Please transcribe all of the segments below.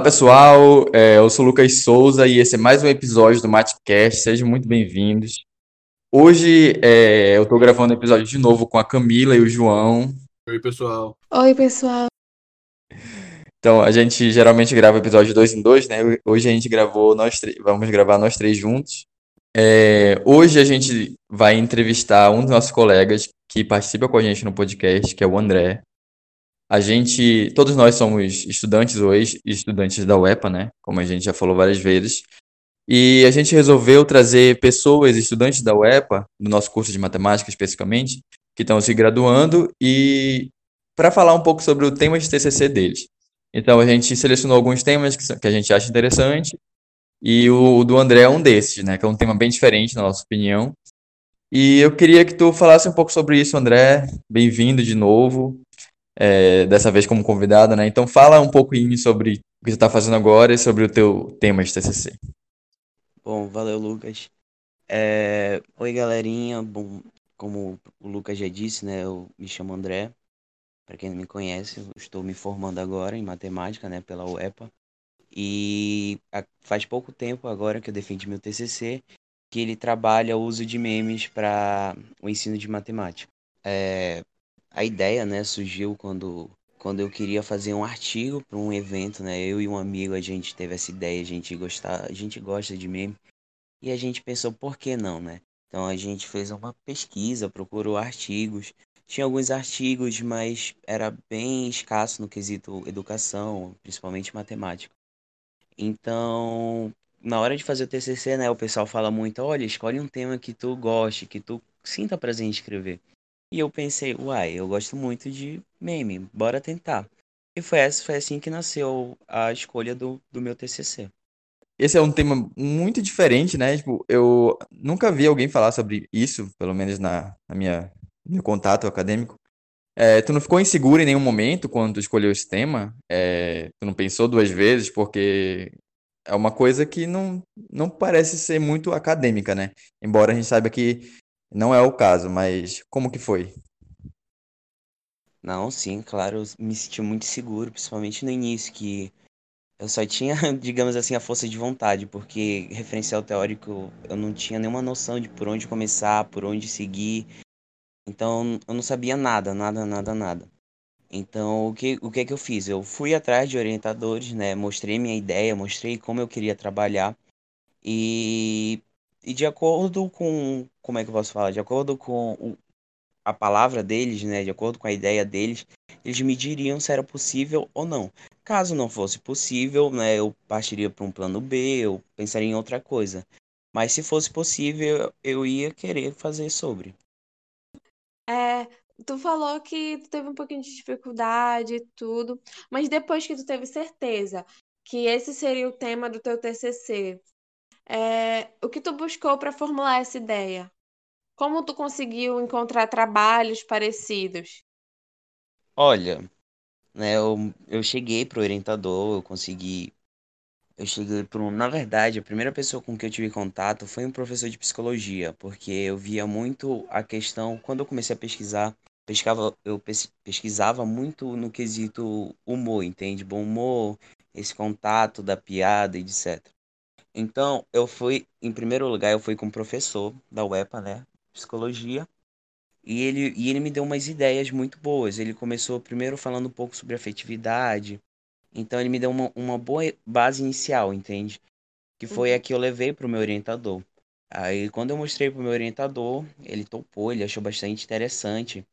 Olá pessoal, é, eu sou o Lucas Souza e esse é mais um episódio do Matcast, sejam muito bem-vindos. Hoje é, eu estou gravando o episódio de novo com a Camila e o João. Oi pessoal. Oi, pessoal. Então a gente geralmente grava episódio dois em dois, né? Hoje a gente gravou, nós vamos gravar nós três juntos. É, hoje a gente vai entrevistar um dos nossos colegas que participa com a gente no podcast, que é o André. A gente, todos nós somos estudantes hoje, estudantes da UEPA, né? Como a gente já falou várias vezes. E a gente resolveu trazer pessoas, estudantes da UEPA, do nosso curso de matemática especificamente, que estão se graduando e para falar um pouco sobre o tema de TCC deles. Então a gente selecionou alguns temas que, que a gente acha interessante e o, o do André é um desses, né? Que é um tema bem diferente na nossa opinião. E eu queria que tu falasse um pouco sobre isso, André. Bem-vindo de novo é, dessa vez como convidada, né? Então fala um pouquinho sobre o que você está fazendo agora e sobre o teu tema de TCC. Bom, valeu, Lucas. É... Oi, galerinha. Bom, como o Lucas já disse, né? Eu me chamo André. Para quem não me conhece, estou me formando agora em matemática, né? Pela UEPA. E faz pouco tempo agora que eu defendi meu TCC, que ele trabalha o uso de memes para o ensino de matemática. É, a ideia, né, surgiu quando quando eu queria fazer um artigo para um evento, né? Eu e um amigo a gente teve essa ideia, a gente gostar, a gente gosta de meme e a gente pensou por que não, né? Então a gente fez uma pesquisa, procurou artigos. Tinha alguns artigos, mas era bem escasso no quesito educação, principalmente matemática. Então, na hora de fazer o TCC, né, o pessoal fala muito, olha, escolhe um tema que tu goste, que tu sinta prazer em escrever. E eu pensei, uai, eu gosto muito de meme, bora tentar. E foi, essa, foi assim que nasceu a escolha do, do meu TCC. Esse é um tema muito diferente, né? Tipo, eu nunca vi alguém falar sobre isso, pelo menos na, na minha meu contato acadêmico. É, tu não ficou inseguro em nenhum momento quando tu escolheu esse tema? É, tu não pensou duas vezes? Porque é uma coisa que não, não parece ser muito acadêmica, né? Embora a gente saiba que não é o caso, mas como que foi? Não, sim, claro, eu me senti muito seguro, principalmente no início, que eu só tinha, digamos assim, a força de vontade, porque referencial teórico eu não tinha nenhuma noção de por onde começar, por onde seguir. Então eu não sabia nada, nada, nada, nada. Então o que, o que é que eu fiz? Eu fui atrás de orientadores, né? Mostrei minha ideia, mostrei como eu queria trabalhar. E e de acordo com, como é que eu posso falar? De acordo com o, a palavra deles, né? De acordo com a ideia deles, eles me diriam se era possível ou não. Caso não fosse possível, né? Eu partiria para um plano B, eu pensaria em outra coisa. Mas se fosse possível, eu ia querer fazer sobre. É, tu falou que tu teve um pouquinho de dificuldade e tudo, mas depois que tu teve certeza que esse seria o tema do teu TCC, é, o que tu buscou para formular essa ideia? Como tu conseguiu encontrar trabalhos parecidos? Olha, né, eu, eu cheguei pro orientador, eu consegui. Eu cheguei pro. Na verdade, a primeira pessoa com que eu tive contato foi um professor de psicologia, porque eu via muito a questão. Quando eu comecei a pesquisar, pescava, eu pesquisava muito no quesito humor, entende? Bom humor, esse contato da piada etc. Então, eu fui, em primeiro lugar, eu fui com o professor da UEPA, né? Psicologia. E ele, e ele me deu umas ideias muito boas. Ele começou primeiro falando um pouco sobre afetividade. Então, ele me deu uma, uma boa base inicial, entende? Que foi a uhum. que eu levei para o meu orientador. Aí, quando eu mostrei para o meu orientador, ele topou, ele achou bastante interessante.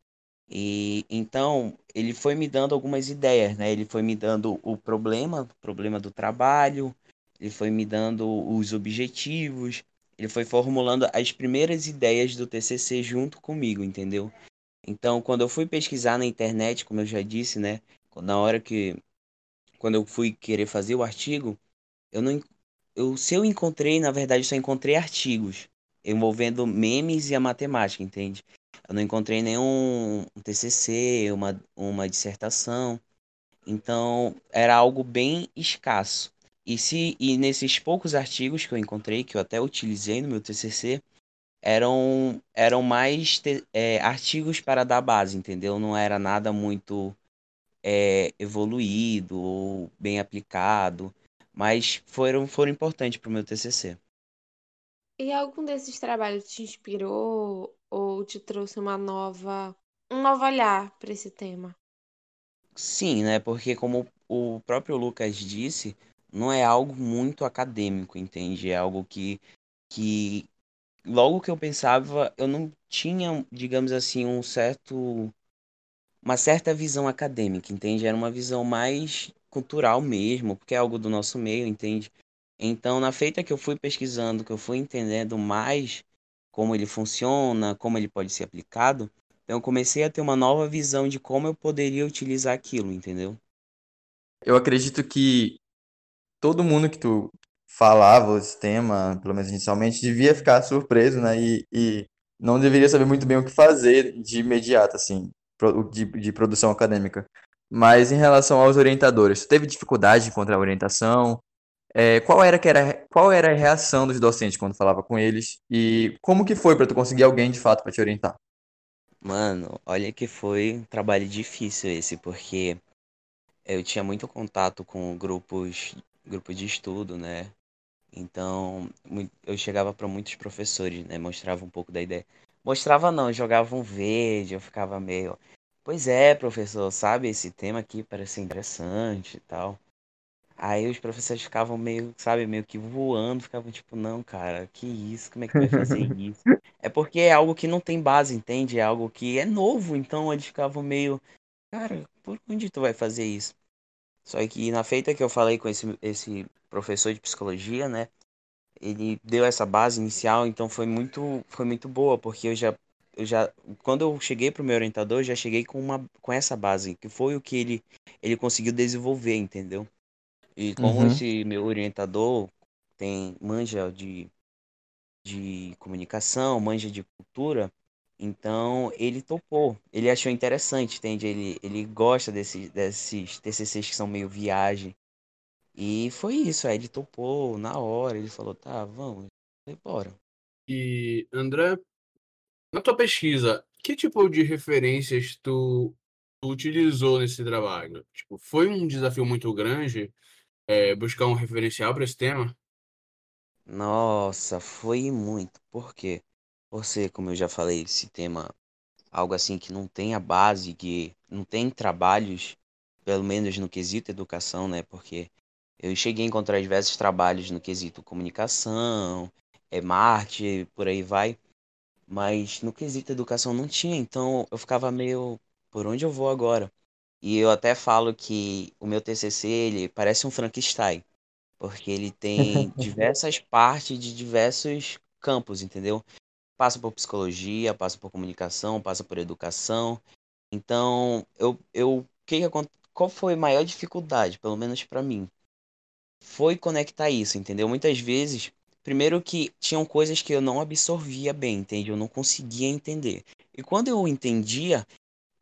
E então, ele foi me dando algumas ideias, né? Ele foi me dando o problema, o problema do trabalho, ele foi me dando os objetivos, ele foi formulando as primeiras ideias do TCC junto comigo, entendeu? Então, quando eu fui pesquisar na internet, como eu já disse, né, na hora que quando eu fui querer fazer o artigo, eu não eu se eu encontrei, na verdade, só encontrei artigos envolvendo memes e a matemática, entende? Eu não encontrei nenhum um TCC, uma uma dissertação. Então, era algo bem escasso. E, se, e nesses poucos artigos que eu encontrei, que eu até utilizei no meu TCC, eram, eram mais te, é, artigos para dar base, entendeu? Não era nada muito é, evoluído ou bem aplicado, mas foram, foram importantes para o meu TCC. E algum desses trabalhos te inspirou ou te trouxe uma nova, um novo olhar para esse tema? Sim, né? Porque como o próprio Lucas disse, não é algo muito acadêmico, entende? É algo que, que logo que eu pensava, eu não tinha, digamos assim, um certo uma certa visão acadêmica, entende? Era uma visão mais cultural mesmo, porque é algo do nosso meio, entende? Então, na feita que eu fui pesquisando, que eu fui entendendo mais como ele funciona, como ele pode ser aplicado, então eu comecei a ter uma nova visão de como eu poderia utilizar aquilo, entendeu? Eu acredito que todo mundo que tu falava esse tema, pelo menos inicialmente, devia ficar surpreso, né? E, e não deveria saber muito bem o que fazer de imediato, assim, de, de produção acadêmica. Mas em relação aos orientadores, tu teve dificuldade de encontrar orientação? É, qual era que era, qual era a reação dos docentes quando falava com eles? E como que foi para tu conseguir alguém de fato para te orientar? Mano, olha que foi um trabalho difícil esse, porque eu tinha muito contato com grupos, grupos de estudo, né? Então, eu chegava para muitos professores, né? Mostrava um pouco da ideia. Mostrava não, jogava um verde, eu ficava meio. Pois é, professor, sabe, esse tema aqui parece interessante e tal. Aí os professores ficavam meio, sabe, meio que voando, ficavam tipo, não, cara, que isso, como é que vai fazer isso? É porque é algo que não tem base, entende? É algo que é novo, então eles ficavam meio, cara, por onde tu vai fazer isso? Só que na feita que eu falei com esse, esse professor de psicologia, né? ele deu essa base inicial, então foi muito, foi muito boa, porque eu já, eu já, quando eu cheguei pro meu orientador, eu já cheguei com uma, com essa base, que foi o que ele, ele conseguiu desenvolver, entendeu? E como Uhum. esse meu orientador tem manja de, de comunicação, manja de cultura, então ele topou, ele achou interessante, entende? Ele, ele gosta desses, desses TCCs que são meio viagem, e foi isso, aí ele topou na hora, ele falou, tá, vamos, foi embora. E, André, na tua pesquisa, que tipo de referências tu, tu utilizou nesse trabalho? Tipo, foi um desafio muito grande, é, buscar um referencial para esse tema? Nossa, foi muito. Por quê? Você, como eu já falei, esse tema, algo assim que não tem a base, que não tem trabalhos, pelo menos no quesito educação, né? Porque eu cheguei a encontrar diversos trabalhos no quesito comunicação, é, marketing, por aí vai. Mas no quesito educação não tinha, então eu ficava meio, por onde eu vou agora? E eu até falo que o meu TCC, ele parece um Frankenstein, porque ele tem diversas partes de diversos campos, entendeu? Passa por psicologia, passa por comunicação, passa por educação. Então, eu, eu, que qual foi a maior dificuldade, pelo menos para mim? Foi conectar isso, entendeu? Muitas vezes, primeiro que tinham coisas que eu não absorvia bem, entende? Eu não conseguia entender. E quando eu entendia,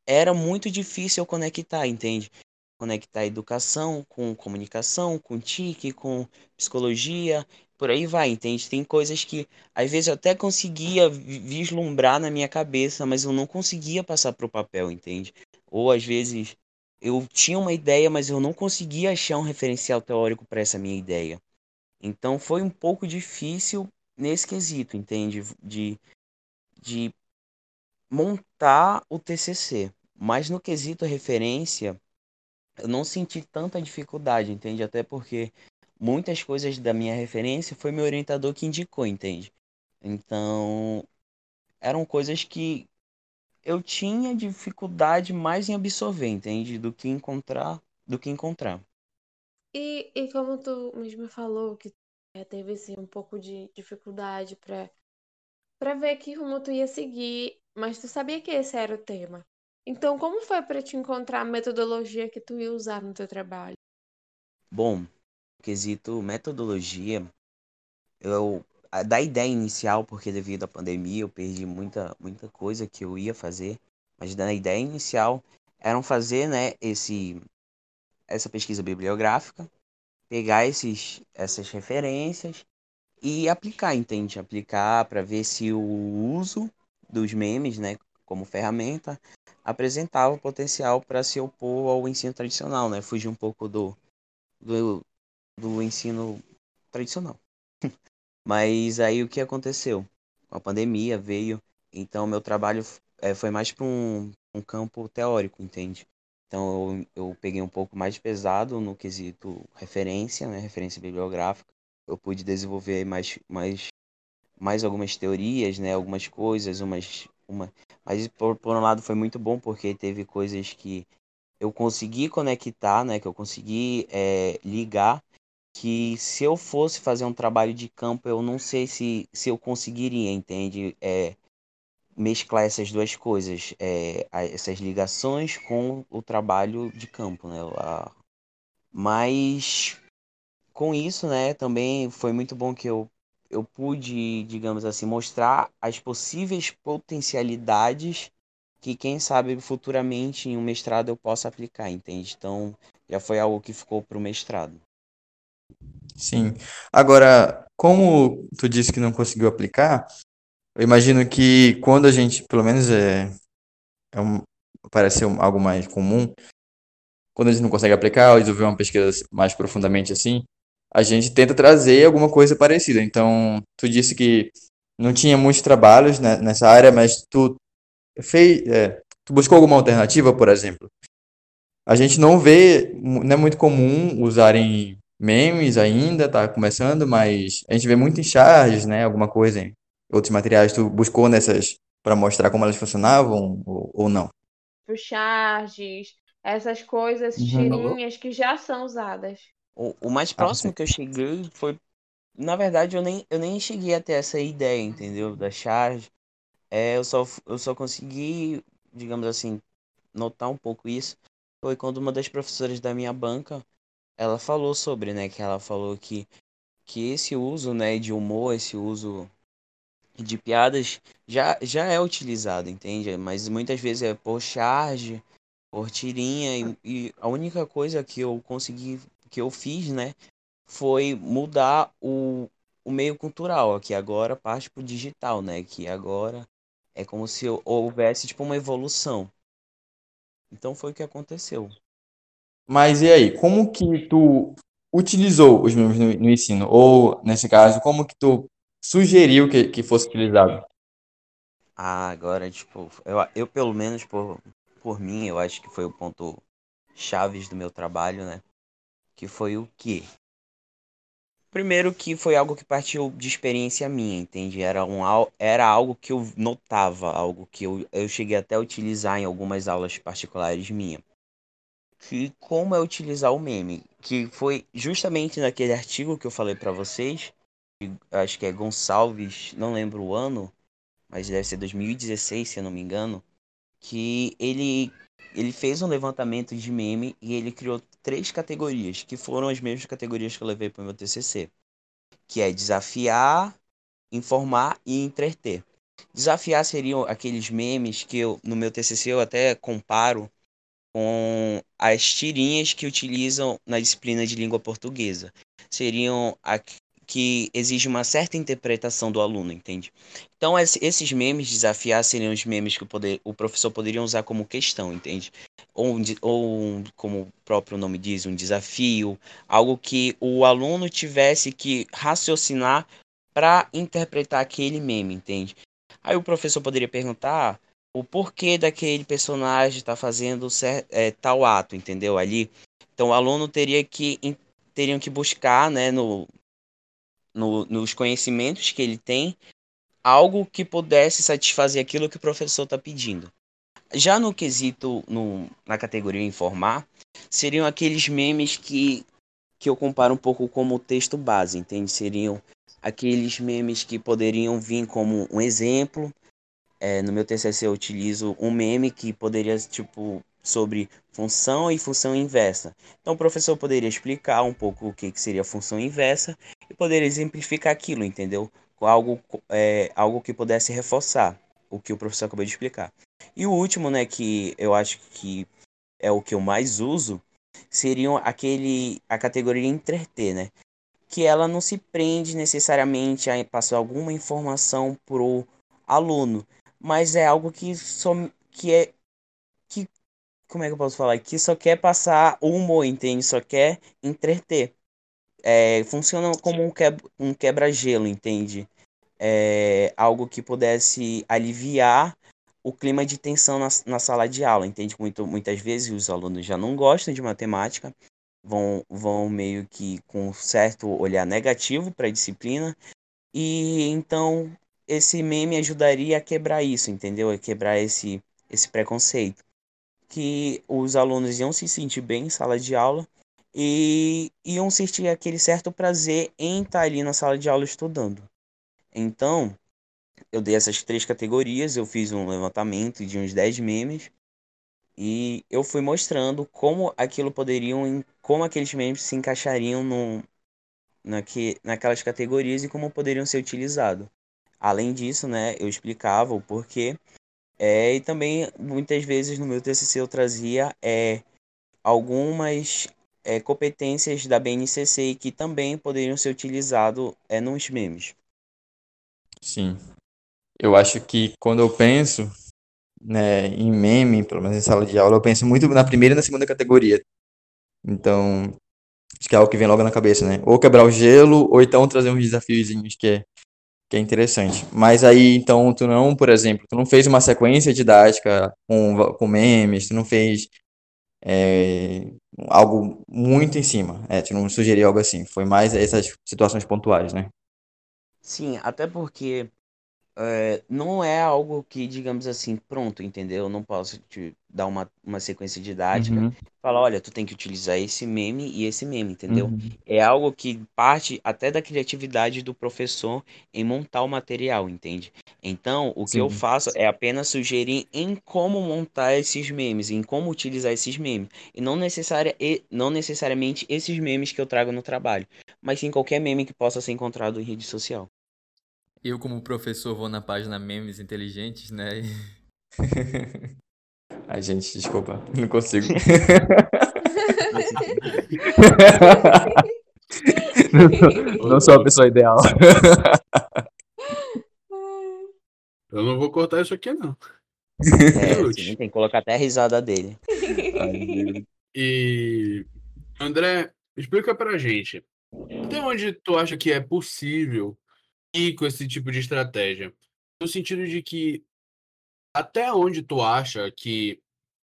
era muito difícil eu conectar, entende? Conectar educação com comunicação, com TIC, com psicologia, por aí vai, entende? Tem coisas que às vezes eu até conseguia vi- vislumbrar na minha cabeça, mas eu não conseguia passar para o papel, entende? Ou às vezes eu tinha uma ideia, mas eu não conseguia achar um referencial teórico para essa minha ideia. Então foi um pouco difícil nesse quesito, entende? De, de montar o TCC. Mas no quesito referência, eu não senti tanta dificuldade, entende? Até porque muitas coisas da minha referência foi meu orientador que indicou, entende? Então, eram coisas que eu tinha dificuldade mais em absorver, entende? Do que encontrar, do que encontrar. E, e como tu mesmo falou que é, teve assim, um pouco de dificuldade para para ver que rumo tu ia seguir, mas tu sabia que esse era o tema. Então, como foi para te encontrar a metodologia que tu ia usar no teu trabalho? Bom, quesito metodologia, eu da ideia inicial, porque devido à pandemia eu perdi muita muita coisa que eu ia fazer, mas da ideia inicial eram fazer, né, esse essa pesquisa bibliográfica, pegar esses essas referências e aplicar, entende? Aplicar para ver se o uso dos memes, né, como ferramenta, apresentava potencial para se opor ao ensino tradicional, né? Fugir um pouco do, do, do ensino tradicional. Mas aí o que aconteceu? A pandemia veio, então meu trabalho é, foi mais para um, um campo teórico, entende? Então eu, eu peguei um pouco mais pesado no quesito referência, né? Referência bibliográfica. Eu pude desenvolver mais, mais, mais algumas teorias, né? Algumas coisas, umas, uma... mas por, por um lado foi muito bom porque teve coisas que eu consegui conectar, né? Que eu consegui é, ligar que se eu fosse fazer um trabalho de campo, eu não sei se, se eu conseguiria, entende? É, mesclar essas duas coisas, é, essas ligações com o trabalho de campo, né? Mas com isso, né, também foi muito bom que eu, eu pude, digamos assim, mostrar as possíveis potencialidades que quem sabe futuramente em um mestrado eu possa aplicar, entende? Então já foi algo que ficou para o mestrado. Sim. Agora, como tu disse que não conseguiu aplicar, eu imagino que quando a gente, pelo menos é, é um, parece ser algo mais comum, quando a gente não consegue aplicar ou desenvolver uma pesquisa mais profundamente assim, a gente tenta trazer alguma coisa parecida. Então, tu disse que não tinha muitos trabalhos né, nessa área, mas tu fez, é, tu buscou alguma alternativa, por exemplo? A gente não vê, não é muito comum usarem memes ainda, tá começando, mas a gente vê muito em charges, né? Alguma coisa, em outros materiais. Tu buscou nessas para mostrar como elas funcionavam ou, ou não? Os charges, essas coisas, Uhum. tirinhas que já são usadas. O, o mais Ah, próximo sim. que eu cheguei foi. Na verdade, eu nem, eu nem cheguei a ter essa ideia, entendeu? Da charge. É, eu só, eu só consegui, digamos assim, notar um pouco isso. Foi quando uma das professoras da minha banca, ela falou sobre, né? Que ela falou que, que esse uso, né, de humor, esse uso de piadas já, já é utilizado, entende? Mas muitas vezes é por charge, por tirinha, e, e a única coisa que eu consegui, que eu fiz, né, foi mudar o, o meio cultural, que agora parte pro digital, né? Que agora é como se houvesse tipo uma evolução. Então foi o que aconteceu. Mas e aí, como que tu utilizou os memes no, no ensino? Ou, nesse caso, como que tu sugeriu que, que fosse utilizado? Ah, agora, tipo, eu, eu pelo menos por, por mim, eu acho que foi o ponto chaves do meu trabalho, né? Que foi o quê? Primeiro que foi algo que partiu de experiência minha, entende? Era, um, era algo que eu notava, algo que eu, eu cheguei até a utilizar em algumas aulas particulares minhas. Que como é utilizar o meme? Que foi justamente naquele artigo que eu falei pra vocês, acho que é Gonçalves, não lembro o ano, mas deve ser 2016, se eu não me engano, que ele ele fez um levantamento de meme e ele criou três categorias, que foram as mesmas categorias que eu levei para o meu TCC, que é desafiar, informar e entreter. Desafiar seriam aqueles memes que eu, no meu TCC eu até comparo com as tirinhas que utilizam na disciplina de língua portuguesa. Seriam a que exige uma certa interpretação do aluno, entende? Então esses memes desafiar seriam os memes que o, poder, o professor poderia usar como questão, entende? Ou, ou como o próprio nome diz, um desafio, algo que o aluno tivesse que raciocinar para interpretar aquele meme, entende? Aí o professor poderia perguntar o porquê daquele personagem estar tá fazendo é, tal ato, entendeu? Ali. Então o aluno teria que teriam que buscar, né, no, no, nos conhecimentos que ele tem, algo que pudesse satisfazer aquilo que o professor está pedindo. Já no quesito, no, na categoria informar, seriam aqueles memes que, que eu comparo um pouco como texto base, entende? Seriam aqueles memes que poderiam vir como um exemplo. É, no meu TCC eu utilizo um meme que poderia, tipo, sobre função e função inversa. Então o professor poderia explicar um pouco o que, que seria função inversa e poder exemplificar aquilo, entendeu? Com algo, é, algo que pudesse reforçar o que o professor acabou de explicar. E o último, né, que eu acho que é o que eu mais uso, seriam aquele a categoria entreter, né? Que ela não se prende necessariamente a passar alguma informação pro aluno, mas é algo que, som, que é como é que eu posso falar? Que só quer passar o humor, entende? Só quer entreter. É, funciona como um, quebra, um quebra-gelo, entende? É, algo que pudesse aliviar o clima de tensão na, na sala de aula, entende? Muito, muitas vezes os alunos já não gostam de matemática, vão, vão meio que com certo olhar negativo para a disciplina, e então esse meme ajudaria a quebrar isso, entendeu? A quebrar esse, esse preconceito. Que os alunos iam se sentir bem em sala de aula e iam sentir aquele certo prazer em estar ali na sala de aula estudando. Então, eu dei essas três categorias, eu fiz um levantamento de uns 10 memes e eu fui mostrando como aquilo poderiam, como aqueles memes se encaixariam no, naque, naquelas categorias e como poderiam ser utilizados. Além disso, né, eu explicava o porquê. É, e também, muitas vezes, no meu TCC eu trazia é, algumas é, competências da BNCC que também poderiam ser utilizadas é, nos memes. Sim. Eu acho que quando eu penso né, em meme, pelo menos em sala de aula, eu penso muito na primeira e na segunda categoria. Então, acho que é algo que vem logo na cabeça, né? Ou quebrar o gelo, ou então trazer uns desafiozinhos que é, que é interessante. Mas aí, então, tu não, por exemplo, tu não fez uma sequência didática com, com memes, tu não fez é, algo muito em cima. É, tu não sugeriu algo assim. Foi mais essas situações pontuais, né? Sim, até porque é, não é algo que, digamos assim, pronto, entendeu? Eu não posso te dar uma, uma sequência didática. Uhum, Falar, olha, tu tem que utilizar esse meme e esse meme, entendeu? uhum. É algo que parte até da criatividade do professor em montar o material, entende? Então, o que eu Sim. faço é apenas sugerir em como montar esses memes, em como utilizar esses memes. E não, necessária, e não necessariamente esses memes que eu trago no trabalho, mas sim qualquer meme que possa ser encontrado em rede social. Eu, como professor, vou na página Memes Inteligentes, né? Ai, gente, desculpa, não consigo. Não, não sou a pessoa ideal. Eu não vou cortar isso aqui, não. É, sim, tem que colocar até a risada dele. E André, explica pra gente. Até onde tu acha que é possível com esse tipo de estratégia? No sentido de que até onde tu acha que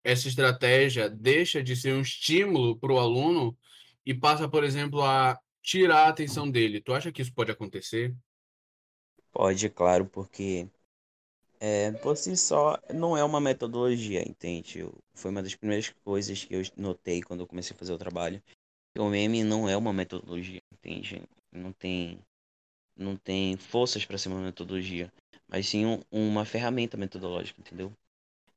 essa estratégia deixa de ser um estímulo para o aluno e passa, por exemplo, a tirar a atenção dele? Tu acha que isso pode acontecer? Pode, claro, porque é, por si só não é uma metodologia, entende? Foi uma das primeiras coisas que eu notei quando eu comecei a fazer o trabalho. O meme não é uma metodologia, entende? Não tem, não tem forças para ser uma metodologia, mas sim um- uma ferramenta metodológica, entendeu?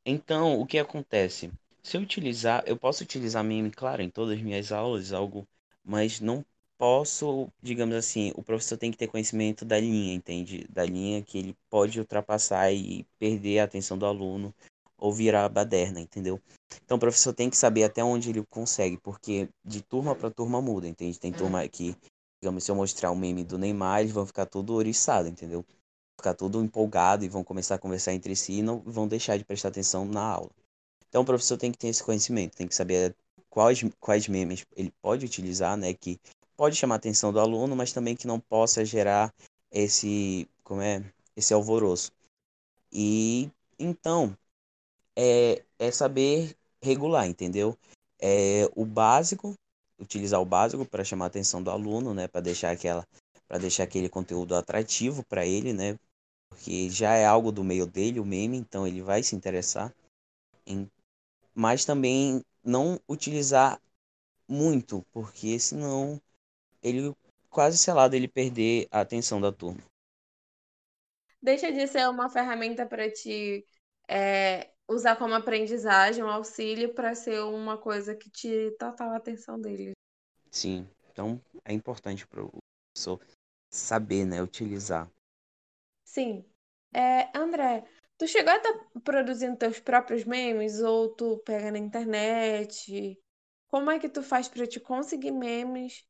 Então, o que acontece? Se eu utilizar, eu posso utilizar meme, claro, em todas as minhas aulas, algo, mas não posso, digamos assim, o professor tem que ter conhecimento da linha, entende? Da linha que ele pode ultrapassar e perder a atenção do aluno ou virar a baderna, entendeu? Então, o professor tem que saber até onde ele consegue, porque de turma para turma muda, entende? Tem turma que, digamos, se eu mostrar um meme do Neymar, eles vão ficar tudo oriçado, entendeu? ficar tudo empolgado e vão começar a conversar entre si e não vão deixar de prestar atenção na aula. Então o professor tem que ter esse conhecimento, tem que saber quais, quais memes ele pode utilizar, né, que pode chamar a atenção do aluno, mas também que não possa gerar esse, como é, esse alvoroço. E então é, é saber regular, entendeu? É o básico, utilizar o básico para chamar a atenção do aluno, né, para deixar aquela para deixar aquele conteúdo atrativo para ele, né? porque já é algo do meio dele, o meme, então ele vai se interessar. Em... Mas também não utilizar muito, porque senão ele quase selado ele perder a atenção da turma. Deixa de ser uma ferramenta para te é, usar como aprendizagem, um auxílio, para ser uma coisa que te total a atenção dele. Sim, então é importante para o professor saber, né, utilizar. Sim. É, André, tu chegou a estar produzindo teus próprios memes ou tu pega na internet? Como é que tu faz para te conseguir memes,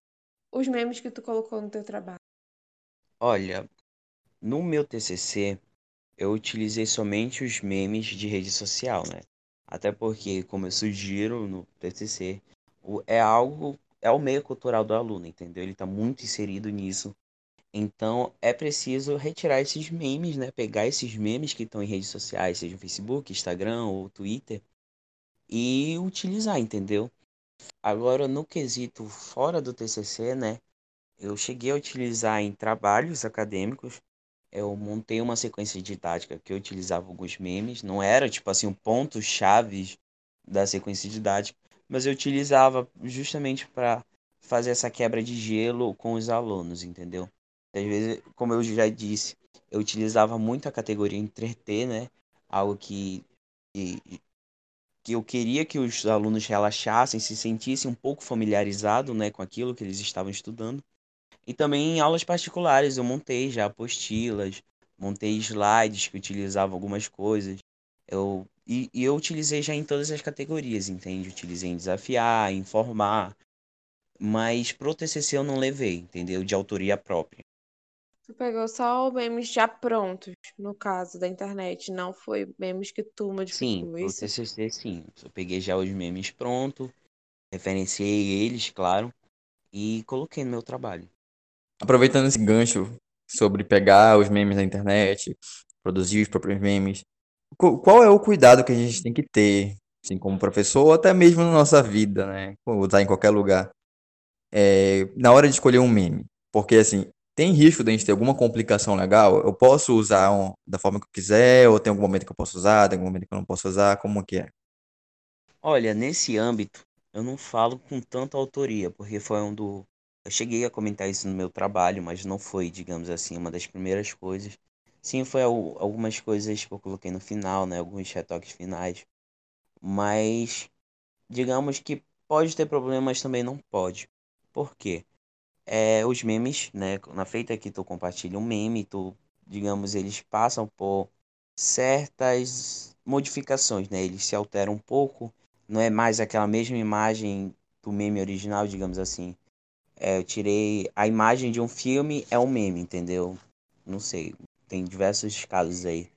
os memes que tu colocou no teu trabalho? Olha, no meu TCC eu utilizei somente os memes de rede social, né? Até porque, como eu sugiro no TCC, é algo, é o meio cultural do aluno, entendeu? Ele está muito inserido nisso. Então, é preciso retirar esses memes, né? Pegar esses memes que estão em redes sociais, seja no Facebook, Instagram ou Twitter, e utilizar, entendeu? Agora, no quesito fora do TCC, né? Eu cheguei a utilizar em trabalhos acadêmicos. Eu montei uma sequência didática que eu utilizava alguns memes. Não era, tipo assim, um ponto-chave da sequência didática, mas eu utilizava justamente para fazer essa quebra de gelo com os alunos, entendeu? Às vezes, como eu já disse, eu utilizava muito a categoria entreter, né? Algo que, que, que eu queria que os alunos relaxassem, se sentissem um pouco familiarizados, né, com aquilo que eles estavam estudando. E também em aulas particulares eu montei já apostilas, montei slides que utilizavam algumas coisas. Eu, e, e eu utilizei já em todas as categorias, entende? Utilizei em desafiar, informar, mas pro TCC eu não levei, entendeu? De autoria própria. Tu pegou só os memes já prontos, no caso da internet, não foi memes que tu Sim, modificou, pro isso? TCC sim. Eu peguei já os memes prontos, referenciei eles, claro, e coloquei no meu trabalho. Aproveitando esse gancho sobre pegar os memes da internet, produzir os próprios memes, qu- qual é o cuidado que a gente tem que ter, assim, como professor, ou até mesmo na nossa vida, né? Usar em qualquer lugar, é, na hora de escolher um meme? Porque, assim, tem risco de a gente ter alguma complicação legal? Eu posso usar um- da forma que eu quiser, ou tem algum momento que eu posso usar, tem algum momento que eu não posso usar, como que é? Olha, nesse âmbito, eu não falo com tanta autoria, porque foi um do. Eu cheguei a comentar isso no meu trabalho, mas não foi, digamos assim, uma das primeiras coisas. Sim, foi al- algumas coisas que eu coloquei no final, né? Alguns retoques finais. Mas, digamos que pode ter problemas, também não pode. Por quê? É, os memes, né? Na feita que tu compartilha um meme, tu, digamos, eles passam por certas modificações, né? Eles se alteram um pouco, não é mais aquela mesma imagem do meme original, digamos assim. É, eu tirei a imagem de um filme, é um meme, entendeu? Não sei, tem diversos casos aí.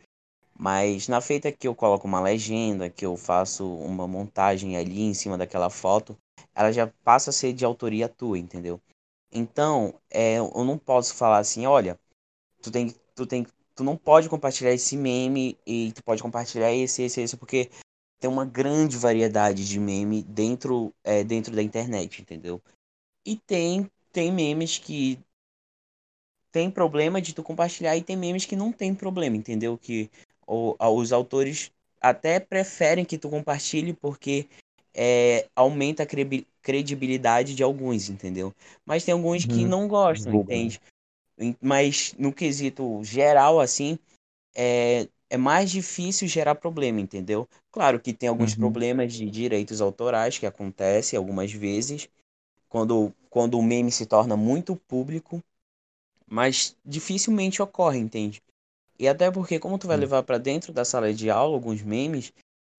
Mas na feita que eu coloco uma legenda, que eu faço uma montagem ali em cima daquela foto, ela já passa a ser de autoria tua, entendeu? Então, é, eu não posso falar assim, olha, tu tem, tu tem, tu não pode compartilhar esse meme e tu pode compartilhar esse, esse, esse, porque tem uma grande variedade de meme dentro, é, dentro da internet, entendeu? E tem, tem memes que tem problema de tu compartilhar e tem memes que não tem problema, entendeu? Que os autores até preferem que tu compartilhe porque é, aumenta a credibilidade de alguns, entendeu? Mas tem alguns que Uhum. não gostam, né? entende? Mas no quesito geral, assim, é, é mais difícil gerar problema, entendeu? Claro que tem alguns Uhum. problemas de direitos autorais que acontecem algumas vezes, quando, quando o meme se torna muito público, mas dificilmente ocorre, entende? E até porque, como tu vai levar para dentro da sala de aula alguns memes,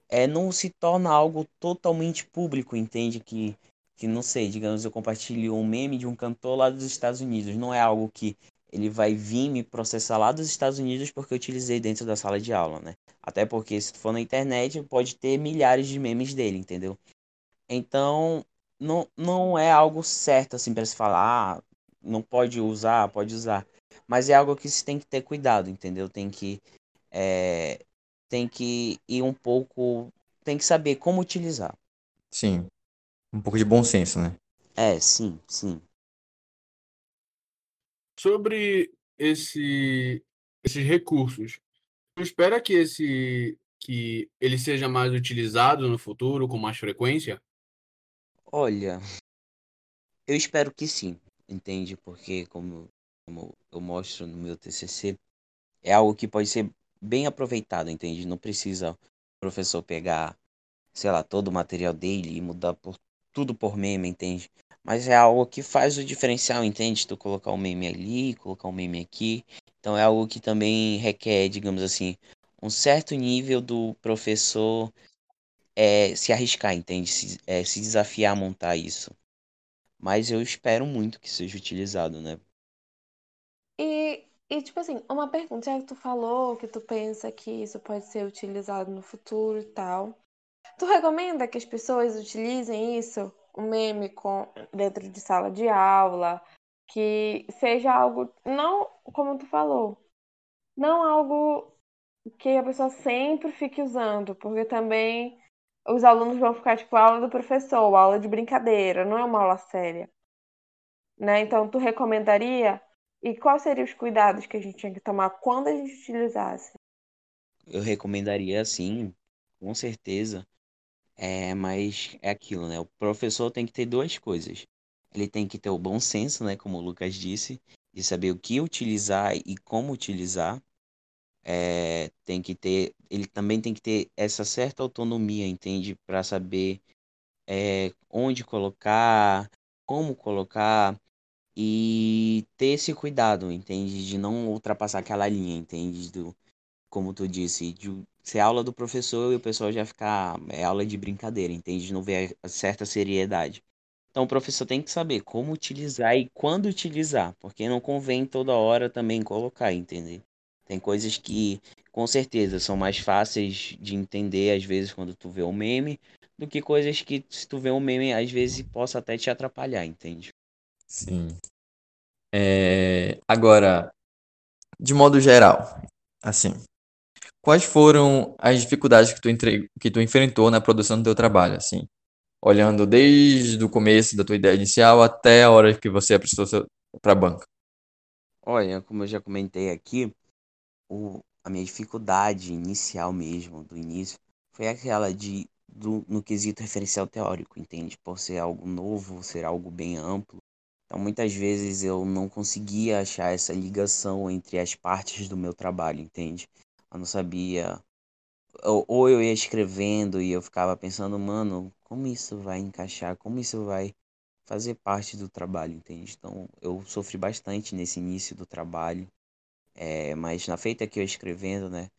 é, não se torna algo totalmente público, entende? Que, que não sei, digamos, eu compartilho um meme de um cantor lá dos Estados Unidos. Não é algo que ele vai vir me processar lá dos Estados Unidos porque eu utilizei dentro da sala de aula, né? Até porque se tu for na internet, pode ter milhares de memes dele, entendeu? Então, não, não é algo certo assim para se falar, ah, não pode usar, pode usar. Mas é algo que se tem que ter cuidado, entendeu? Tem que, é, tem que ir um pouco, tem que saber como utilizar. Sim, um pouco de bom senso, né? É, sim, sim. Sobre esse, esses recursos, tu espera que esse que ele seja mais utilizado no futuro com mais frequência? Olha, eu espero que sim, entende? Porque como, como eu mostro no meu TCC, é algo que pode ser bem aproveitado, entende? Não precisa o professor pegar sei lá, todo o material dele e mudar por, tudo por meme, entende? Mas é algo que faz o diferencial, entende? Tu colocar um meme ali, colocar um meme aqui. Então é algo que também requer, digamos assim, um certo nível do professor é, se arriscar, entende? Se, é, se desafiar a montar isso. Mas eu espero muito que seja utilizado, né? E, e, tipo assim, uma pergunta, já que tu falou que tu pensa que isso pode ser utilizado no futuro e tal. Tu recomenda que as pessoas utilizem isso, o meme com dentro de sala de aula, que seja algo não, como tu falou, não algo que a pessoa sempre fique usando, porque também os alunos vão ficar tipo aula do professor, aula de brincadeira, não é uma aula séria. Né? Então, tu recomendaria? E quais seriam os cuidados que a gente tinha que tomar quando a gente utilizasse? Eu recomendaria sim, com certeza. É, mas é aquilo, né? O professor tem que ter duas coisas. Ele tem que ter o bom senso, né? Como o Lucas disse, de saber o que utilizar e como utilizar. É, tem que ter, ele também tem que ter essa certa autonomia, entende? Para saber é, onde colocar, como colocar e ter esse cuidado, entende? De não ultrapassar aquela linha, entende? Do, como tu disse, de ser aula do professor e o pessoal já ficar, é aula de brincadeira, entende? De não ver a certa seriedade. Então o professor tem que saber como utilizar e quando utilizar, porque não convém toda hora também colocar, entende? Tem coisas que, com certeza, são mais fáceis de entender, às vezes, quando tu vê um meme, do que coisas que, se tu vê um meme, às vezes possa até te atrapalhar, entende? Sim. É, agora, de modo geral, assim, quais foram as dificuldades que tu, entre... que tu enfrentou na produção do teu trabalho, assim? Olhando desde o começo da tua ideia inicial até a hora que você apresentou para a banca. Olha, como eu já comentei aqui, o, a minha dificuldade inicial mesmo, do início, foi aquela de, do, no quesito referencial teórico, entende? Por ser algo novo, ser algo bem amplo. Então, muitas vezes eu não conseguia achar essa ligação entre as partes do meu trabalho, entende? Eu não sabia. Ou, ou eu ia escrevendo e eu ficava pensando, mano, como isso vai encaixar? Como isso vai fazer parte do trabalho, entende? Então, eu sofri bastante nesse início do trabalho. É, mas na feita que eu escrevendo, né?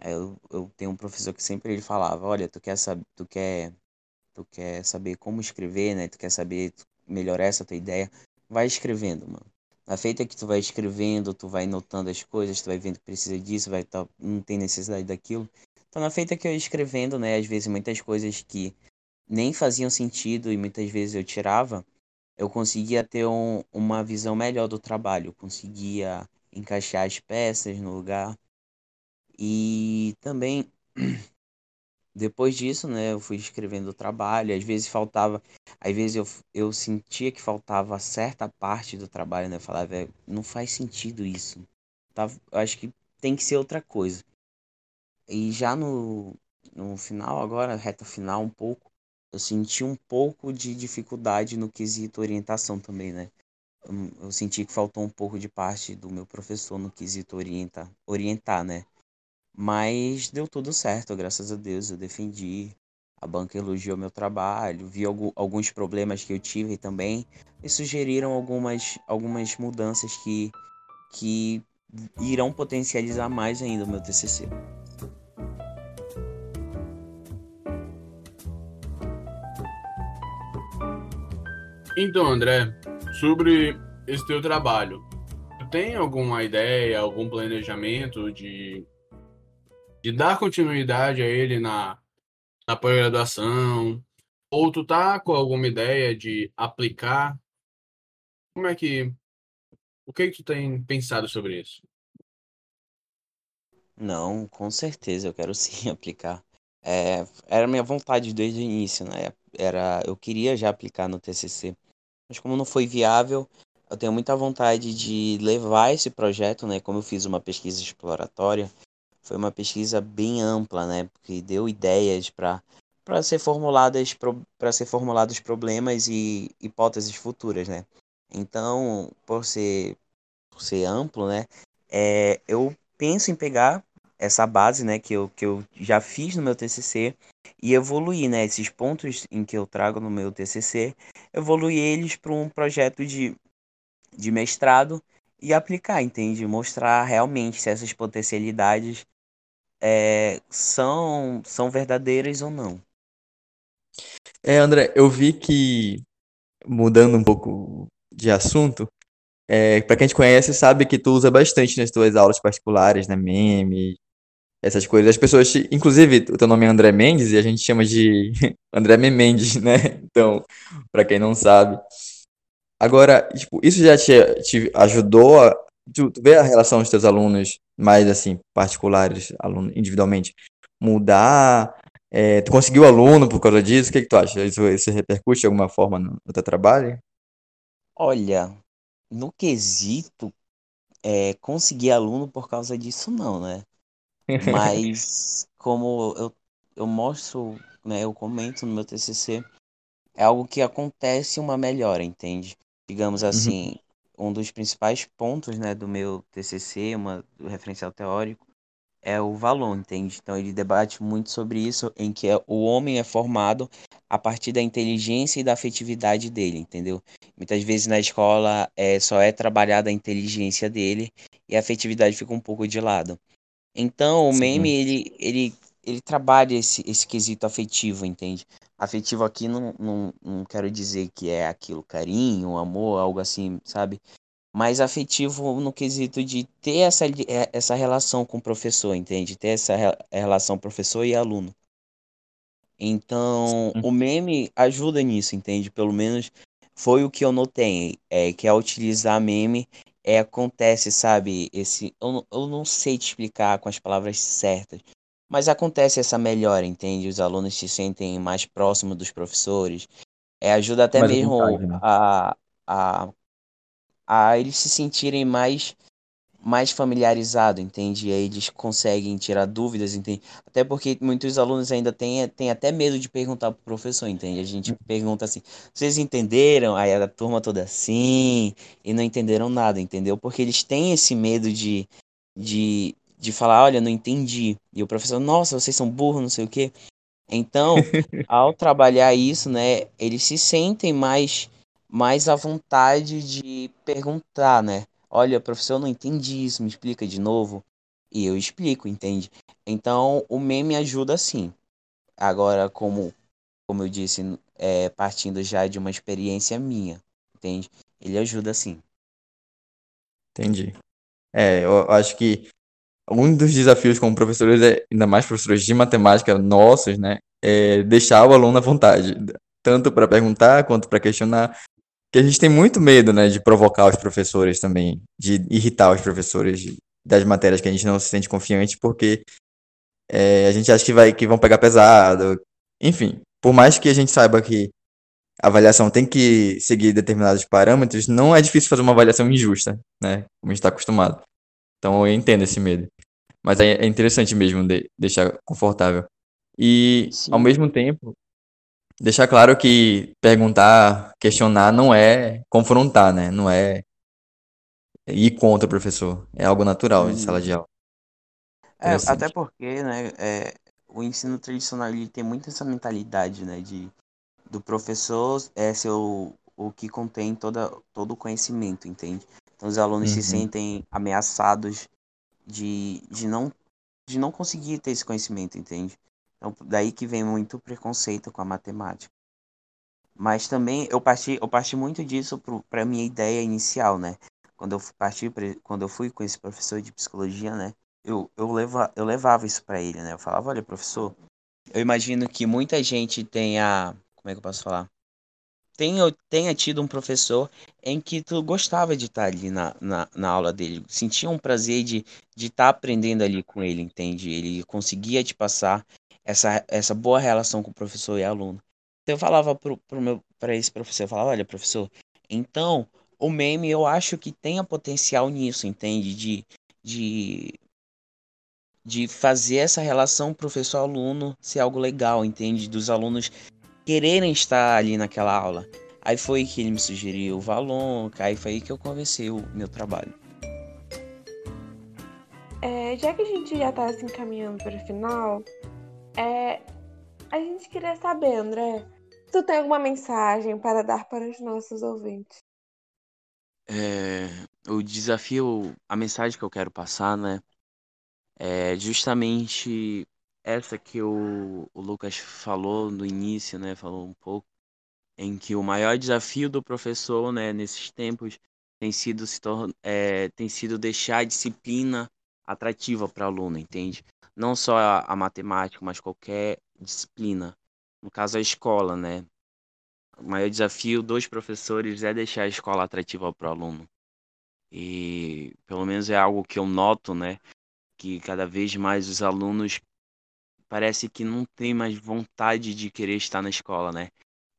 Eu, eu tenho um professor que sempre ele falava, olha, tu quer saber, tu quer, tu quer saber como escrever, né? Tu quer saber melhorar essa tua ideia, vai escrevendo, mano. Na feita que tu vai escrevendo, tu vai notando as coisas, tu vai vendo que precisa disso, vai tá, não tem necessidade daquilo. Então na feita que eu escrevendo, né, às vezes muitas coisas que nem faziam sentido e muitas vezes eu tirava, eu conseguia ter um, uma visão melhor do trabalho, conseguia encaixar as peças no lugar. E também depois disso, né, eu fui escrevendo o trabalho, às vezes faltava, às vezes eu, eu sentia que faltava certa parte do trabalho, né, eu falava, é, não faz sentido isso, tá, eu acho que tem que ser outra coisa. E já no, no final agora, reta final um pouco, eu senti um pouco de dificuldade no quesito orientação também, né, eu senti que faltou um pouco de parte do meu professor no quesito orientar, orientar, né? Mas deu tudo certo, graças a Deus, eu defendi. A banca elogiou meu trabalho, vi alguns problemas que eu tive também e sugeriram algumas, algumas mudanças que, que irão potencializar mais ainda o meu TCC. Então, André, sobre esse teu trabalho, tu tem alguma ideia, algum planejamento de, de dar continuidade a ele na, na pós-graduação? Ou tu tá com alguma ideia de aplicar? Como é que. O que, que tu tem pensado sobre isso? Não, com certeza eu quero sim aplicar. É, era minha vontade desde o início, né? Era, eu queria já aplicar no TCC, mas como não foi viável, eu tenho muita vontade de levar esse projeto, né? Como eu fiz uma pesquisa exploratória, foi uma pesquisa bem ampla, né? Porque deu ideias para para ser formuladas para ser formulados problemas e hipóteses futuras, né? Então, por ser por ser amplo, né? É, eu penso em pegar essa base, né, que eu, que eu já fiz no meu TCC e evoluir, né, esses pontos em que eu trago no meu TCC, evoluir eles para um projeto de, de mestrado e aplicar, entende? Mostrar realmente se essas potencialidades é, são, são verdadeiras ou não. É, André, eu vi que, mudando um pouco de assunto, é, para quem te conhece, sabe que tu usa bastante nas tuas aulas particulares, né, meme, essas coisas. As pessoas, inclusive, o teu nome é André Mendes e a gente chama de André Mendes, né? Então, pra quem não sabe. Agora, tipo, isso já te, te ajudou a tu, tu vê a relação dos teus alunos mais assim, particulares, aluno individualmente, mudar? É, tu conseguiu aluno por causa disso? O que que tu acha? Isso, isso repercute de alguma forma no, no teu trabalho? Olha, no quesito, é, conseguir aluno por causa disso não, né? Mas como eu, eu mostro, né, eu comento no meu TCC, é algo que acontece uma melhora, entende? Digamos Uhum. assim, um dos principais pontos, né, do meu TCC, uma, do referencial teórico, é o valor, entende? Então ele debate muito sobre isso, em que é- o homem é formado a partir da inteligência e da afetividade dele, entendeu? Muitas vezes na escola é, só é trabalhada a inteligência dele e a afetividade fica um pouco de lado. Então, o meme, Sim. ele, ele, ele trabalha esse, esse quesito afetivo, entende? Afetivo aqui não, não, não quero dizer que é aquilo, carinho, amor, algo assim, sabe? Mas afetivo no quesito de ter essa, eh, essa relação com o professor, entende? Ter essa re- relação professor e aluno. Então, Sim. o meme ajuda nisso, entende? Pelo menos foi o que eu notei, é que ao utilizar meme, é, acontece, sabe, esse, eu, não- eu não sei te explicar com as palavras certas, mas acontece essa melhora, entende? Os alunos se sentem mais próximos dos professores, é, ajuda até Mais mesmo vontade, né? a, a, a eles se sentirem mais mais familiarizado, entende? E aí eles conseguem tirar dúvidas, entende? Até porque muitos alunos ainda têm, têm até medo de perguntar pro professor, entende? A gente pergunta assim, vocês entenderam? Aí a turma toda assim, e não entenderam nada, entendeu? Porque eles têm esse medo de, de, de falar, olha, não entendi. E o professor, nossa, vocês são burros, não sei o quê. Então, ao trabalhar isso, né, eles se sentem mais, mais à vontade de perguntar, né? Olha, professor, eu não entendi isso, me explica de novo. E eu explico, entende? Então, o meme ajuda sim. Agora, como, como eu disse, é, partindo já de uma experiência minha, entende? Ele ajuda sim. Entendi. É, eu acho que um dos desafios como professores, é, ainda mais professores de matemática nossos, né, é deixar o aluno à vontade, tanto para perguntar quanto para questionar, que a gente tem muito medo, né, de provocar os professores também, de irritar os professores de- das matérias que a gente não se sente confiante, porque é, a gente acha que vai que vão pegar pesado. Enfim, por mais que a gente saiba que a avaliação tem que seguir determinados parâmetros, não é difícil fazer uma avaliação injusta, né, como a gente está acostumado. Então eu entendo esse medo. Mas é é interessante mesmo de- deixar confortável. E, ao Sim. mesmo tempo, deixar claro que perguntar, questionar não é confrontar, né? Não é ir contra o professor. É algo natural em sala de aula. É, até porque, né, é, o ensino tradicional ele tem muito essa mentalidade, né, de do professor é ser o, o que contém toda, todo o conhecimento, entende? Então os alunos se Uhum. sentem ameaçados de, de, não, de não conseguir ter esse conhecimento, entende? Então daí que vem muito preconceito com a matemática. Mas também eu parti, eu parti muito disso para minha ideia inicial, né? Quando eu parti, quando eu fui com esse professor de psicologia, né? Eu, eu, leva, eu levava isso para ele, né? Eu falava, olha, professor, eu imagino que muita gente tenha, como é que eu posso falar? tenha, tenha tido um professor em que tu gostava de estar ali na, na, na aula dele, sentia um prazer de estar de estar aprendendo ali com ele, entende? Ele conseguia te passar essa, essa boa relação com o professor e aluno. Então eu falava pro, pro esse professor, eu falava, olha, professor, então o meme eu acho que tem potencial nisso, entende? De, de, de fazer essa relação professor-aluno ser algo legal, entende? Dos alunos quererem estar ali naquela aula. Aí foi que ele me sugeriu o Valon, aí foi aí que eu comecei o meu trabalho. É, já que a gente já tá se encaminhando para o final, é, a gente queria saber, André, se tu tem alguma mensagem para dar para os nossos ouvintes? É, o desafio, a mensagem que eu quero passar, né, é justamente essa que o, o Lucas falou no início, né, falou um pouco, em que o maior desafio do professor, né, nesses tempos tem sido se é, tem sido deixar a disciplina atrativa para o aluno, entende? Não só a, a matemática, mas qualquer disciplina. No caso, a escola, né? O maior desafio dos professores é deixar a escola atrativa para o aluno. E pelo menos é algo que eu noto, né? Que cada vez mais os alunos parece que não tem mais vontade de querer estar na escola, né?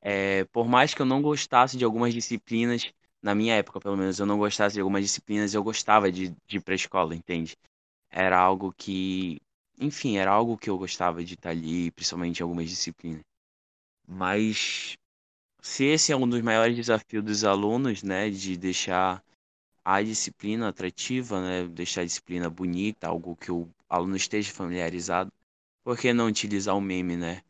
É, por mais que eu não gostasse de algumas disciplinas, na minha época, pelo menos, eu não gostasse de algumas disciplinas, eu gostava de, de ir para a escola, entende? Era algo que, enfim, era algo que eu gostava de estar ali, principalmente em algumas disciplinas. Mas se esse é um dos maiores desafios dos alunos, né, de deixar a disciplina atrativa, né, deixar a disciplina bonita, algo que o aluno esteja familiarizado, por que não utilizar o meme, né?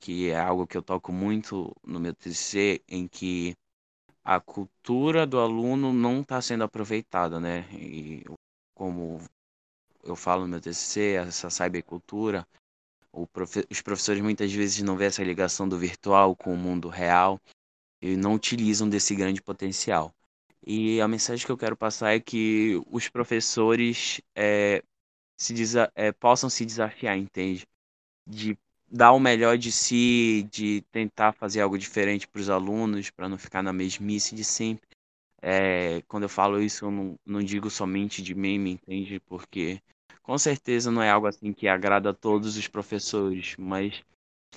Que é algo que eu toco muito no meu TCC, em que a cultura do aluno não está sendo aproveitada, né? E como eu falo no meu TCC, essa cybercultura, profe os professores muitas vezes não vê essa ligação do virtual com o mundo real e não utilizam desse grande potencial. E a mensagem que eu quero passar é que os professores é, se é, possam se desafiar, entende? De dar o melhor de si, de tentar fazer algo diferente para os alunos, para não ficar na mesmice de sempre. É, quando eu falo isso, eu não, não digo somente de meme, entende? Porque com certeza não é algo assim que agrada a todos os professores, mas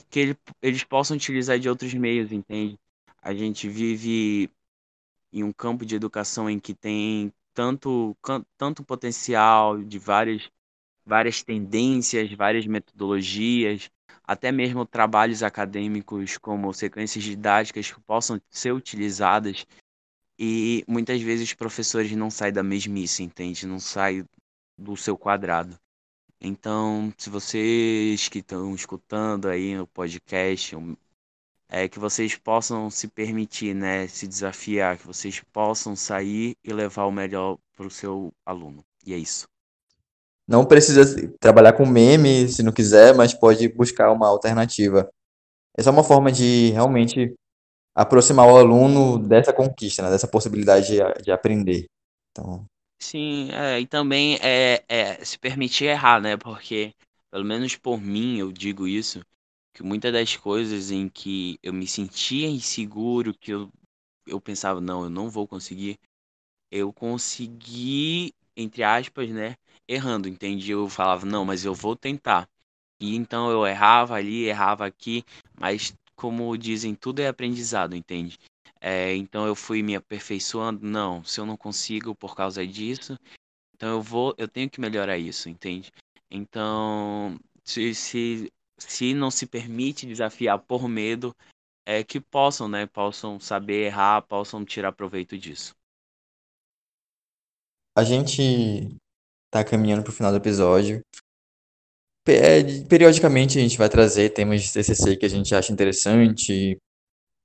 que ele, eles possam utilizar de outros meios, entende? A gente vive em um campo de educação em que tem tanto, tanto potencial de várias, várias tendências, várias metodologias, até mesmo trabalhos acadêmicos como sequências didáticas que possam ser utilizadas e muitas vezes os professores não saem da mesmice, entende? Não saem do seu quadrado. Então, se vocês que estão escutando aí no podcast, é que vocês possam se permitir, né, se desafiar, que vocês possam sair e levar o melhor para o seu aluno. E é isso. Não precisa trabalhar com meme se não quiser, mas pode buscar uma alternativa. Essa é uma forma de realmente aproximar o aluno dessa conquista, né, dessa possibilidade de, de aprender. Então, Sim, é, e também é, é se permitir errar, né? Porque, pelo menos por mim, eu digo isso, que muitas das coisas em que eu me sentia inseguro, que eu, eu pensava, não, eu não vou conseguir, eu consegui, entre aspas, né? Errando, entende? Eu falava, não, mas eu vou tentar. E então eu errava ali, errava aqui, mas como dizem, tudo é aprendizado, entende? É, então eu fui me aperfeiçoando. Não, se eu não consigo por causa disso, então eu vou, eu tenho que melhorar isso, entende? Então, se, se, se não se permite desafiar por medo, é que possam, né? Possam saber errar, possam tirar proveito disso. A gente tá caminhando pro final do episódio. Periodicamente a gente vai trazer temas de TCC que a gente acha interessante,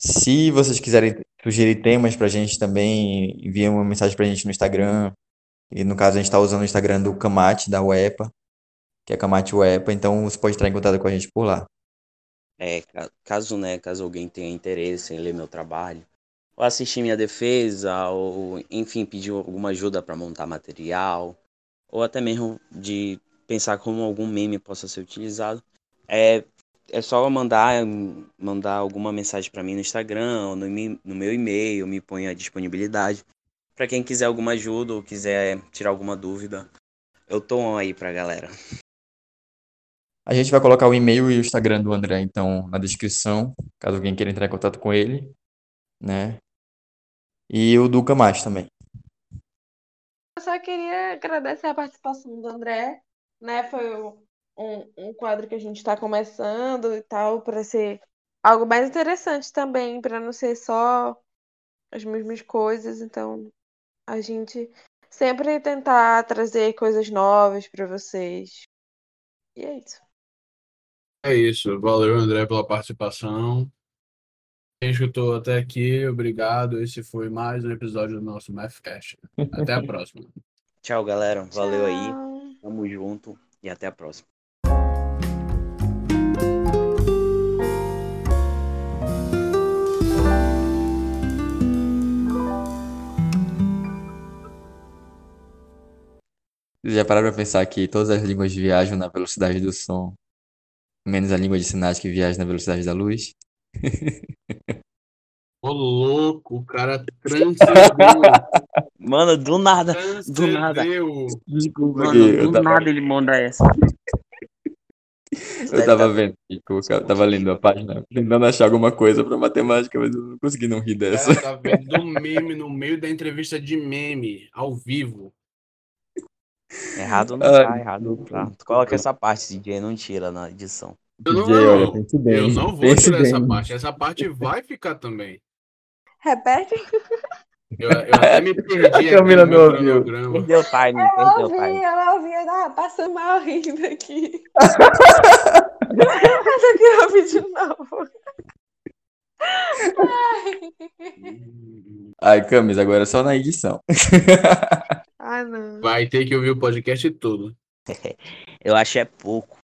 se vocês quiserem sugerir temas pra gente também, enviem uma mensagem pra gente no Instagram. E no caso a gente está usando o Instagram do Kamate, da UEPA, que é Kamate UEPA, então você pode entrar em contato com a gente por lá. É, caso, né, caso alguém tenha interesse em ler meu trabalho, ou assistir minha defesa, ou enfim, pedir alguma ajuda para montar material, ou até mesmo de pensar como algum meme possa ser utilizado, é é só mandar, mandar alguma mensagem para mim no Instagram ou no, no meu e-mail, me põe a disponibilidade. Para quem quiser alguma ajuda ou quiser tirar alguma dúvida, eu tô aí pra galera. A gente vai colocar o e-mail e o Instagram do André, então, na descrição, caso alguém queira entrar em contato com ele, né? E o Duca Mais também. Eu só queria agradecer a participação do André, né? Foi um, um quadro que a gente está começando e tal, para ser algo mais interessante também, para não ser só as mesmas coisas. Então, a gente sempre tentar trazer coisas novas para vocês. E é isso. É isso. Valeu, André, pela participação. Quem escutou até aqui, obrigado. Esse foi mais um episódio do nosso Mathcast. Até a próxima. Tchau, galera. Valeu Tchau. aí. Tamo junto e até a próxima. Já pararam pra pensar que todas as línguas viajam na velocidade do som, menos a língua de sinais que viaja na velocidade da luz? Ô, louco, o cara transcendeu. Mano, do nada. Do nada. Desculpa Mano, eu do tava, nada ele manda essa. eu tava vendo que eu tava lendo a página, tentando achar alguma coisa pra matemática, mas eu não consegui não rir dessa. cara tá vendo um meme no meio da entrevista de meme, ao vivo. Errado não Ai, tá, errado não tá. Tu coloca essa parte, DJ, não tira na edição. Eu não, DJ, olha, pense bem, eu não vou pense tirar essa bem. parte. Essa parte vai ficar também. Repete? Eu, eu até me perdi A aqui Camila não ouviu. Perdeu o time, Eu perdeu ouvi, time. eu ouvi, eu tava passando mal rindo aqui. Mas eu queria ouvir de novo. Ai. Ai, Camis, agora é só na edição. Ah, não. Vai ter que ouvir o podcast todo. Eu acho é pouco.